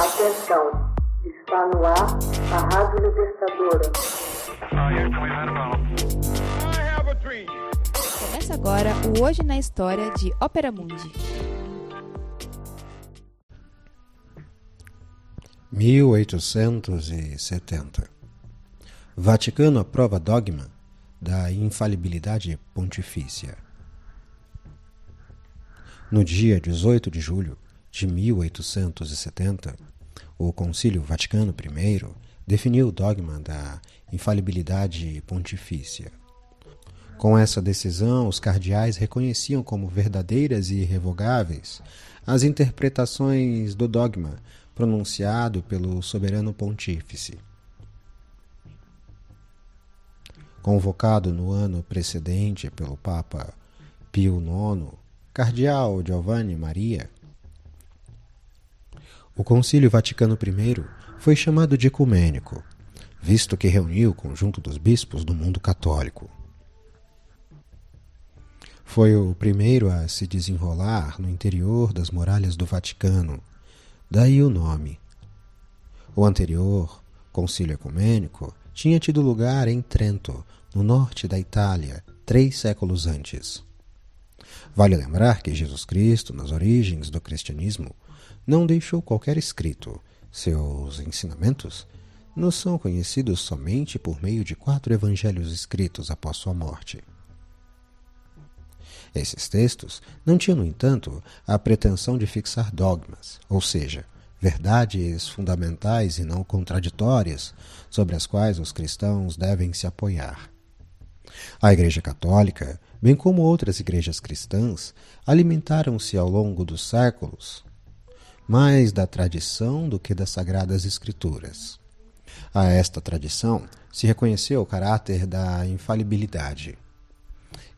Atenção, está no ar a Rádio Libertadora. Começa agora o Hoje na História de Ópera Mundi. 1870 Vaticano aprova dogma da infalibilidade pontifícia. No dia 18 de julho de 1870, o Concílio Vaticano I definiu o dogma da infalibilidade pontifícia. Com essa decisão, os cardeais reconheciam como verdadeiras e irrevogáveis as interpretações do dogma pronunciado pelo soberano pontífice. Convocado no ano precedente pelo Papa Pio IX, Cardeal Giovanni Maria. O Concílio Vaticano I foi chamado de ecumênico, visto que reuniu o conjunto dos bispos do mundo católico. Foi o primeiro a se desenrolar no interior das muralhas do Vaticano, daí o nome. O anterior, Concílio Ecumênico, tinha tido lugar em Trento, no norte da Itália, três séculos antes. Vale lembrar que Jesus Cristo, nas origens do cristianismo, não deixou qualquer escrito. Seus ensinamentos nos são conhecidos somente por meio de quatro evangelhos escritos após sua morte. Esses textos não tinham, no entanto, a pretensão de fixar dogmas, ou seja, verdades fundamentais e não contraditórias sobre as quais os cristãos devem se apoiar. A Igreja Católica bem como outras igrejas cristãs, alimentaram-se ao longo dos séculos mais da tradição do que das sagradas escrituras. A esta tradição se reconheceu o caráter da infalibilidade,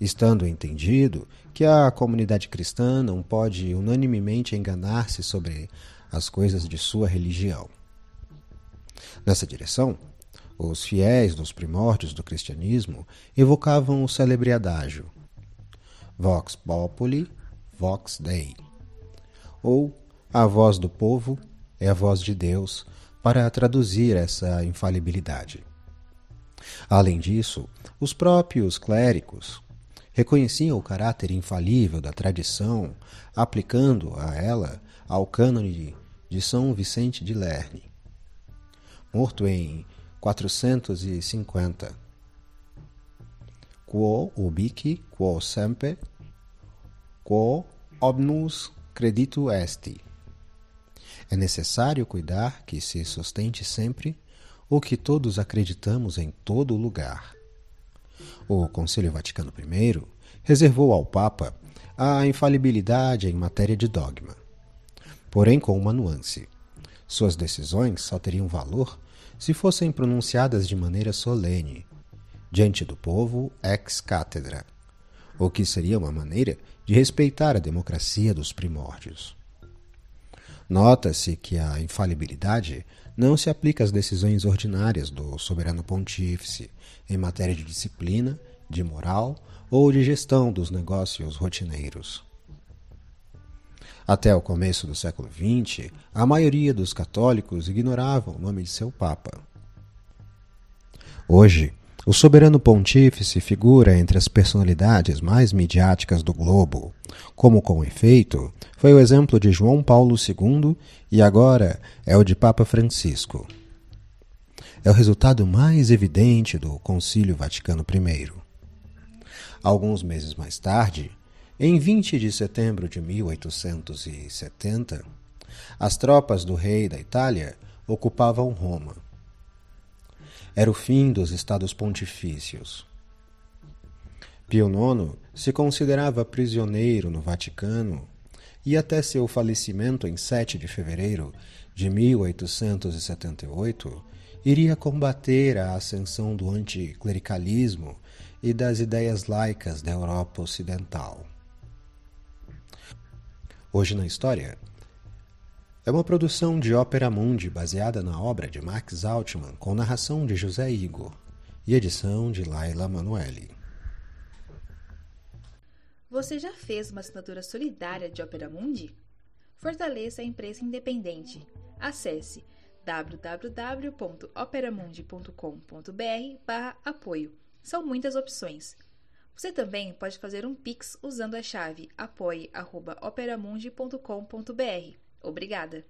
estando entendido que a comunidade cristã não pode unanimemente enganar-se sobre as coisas de sua religião. Nessa direção, os fiéis dos primórdios do cristianismo evocavam o célebre adágio Vox Populi, Vox Dei, ou a voz do povo é a voz de Deus para traduzir essa infalibilidade. Além disso, os próprios clérigos reconheciam o caráter infalível da tradição, aplicando a ela ao cânone de São Vicente de Lerne, morto em 450. Quo ubique, quo semper, quo omnus creditu est. É necessário cuidar que se sustente sempre o que todos acreditamos em todo lugar. O Concílio Vaticano I reservou ao Papa a infalibilidade em matéria de dogma, porém com uma nuance. Suas decisões só teriam valor se fossem pronunciadas de maneira solene, diante do povo ex cátedra, o que seria uma maneira de respeitar a democracia dos primórdios. Nota-se que a infalibilidade não se aplica às decisões ordinárias do soberano pontífice em matéria de disciplina, de moral ou de gestão dos negócios rotineiros. Até o começo do século XX, a maioria dos católicos ignorava o nome de seu Papa. Hoje, o soberano pontífice figura entre as personalidades mais midiáticas do globo, como com efeito foi o exemplo de João Paulo II e agora é o de Papa Francisco. É o resultado mais evidente do Concílio Vaticano I. Alguns meses mais tarde, em 20 de setembro de 1870, as tropas do rei da Itália ocupavam Roma. Era o fim dos estados pontifícios. Pio IX se considerava prisioneiro no Vaticano e até seu falecimento em 7 de fevereiro de 1878 iria combater a ascensão do anticlericalismo e das ideias laicas da Europa Ocidental. Hoje na História é uma produção de Ópera Mundi baseada na obra de Max Altman com narração de José Igor e edição de Laila Manuelli. Você já fez uma assinatura solidária de Ópera Mundi? Fortaleça a imprensa independente. Acesse www.operamundi.com.br/apoio. São muitas opções. Você também pode fazer um Pix usando a chave apoie.operamundi.com.br. Obrigada!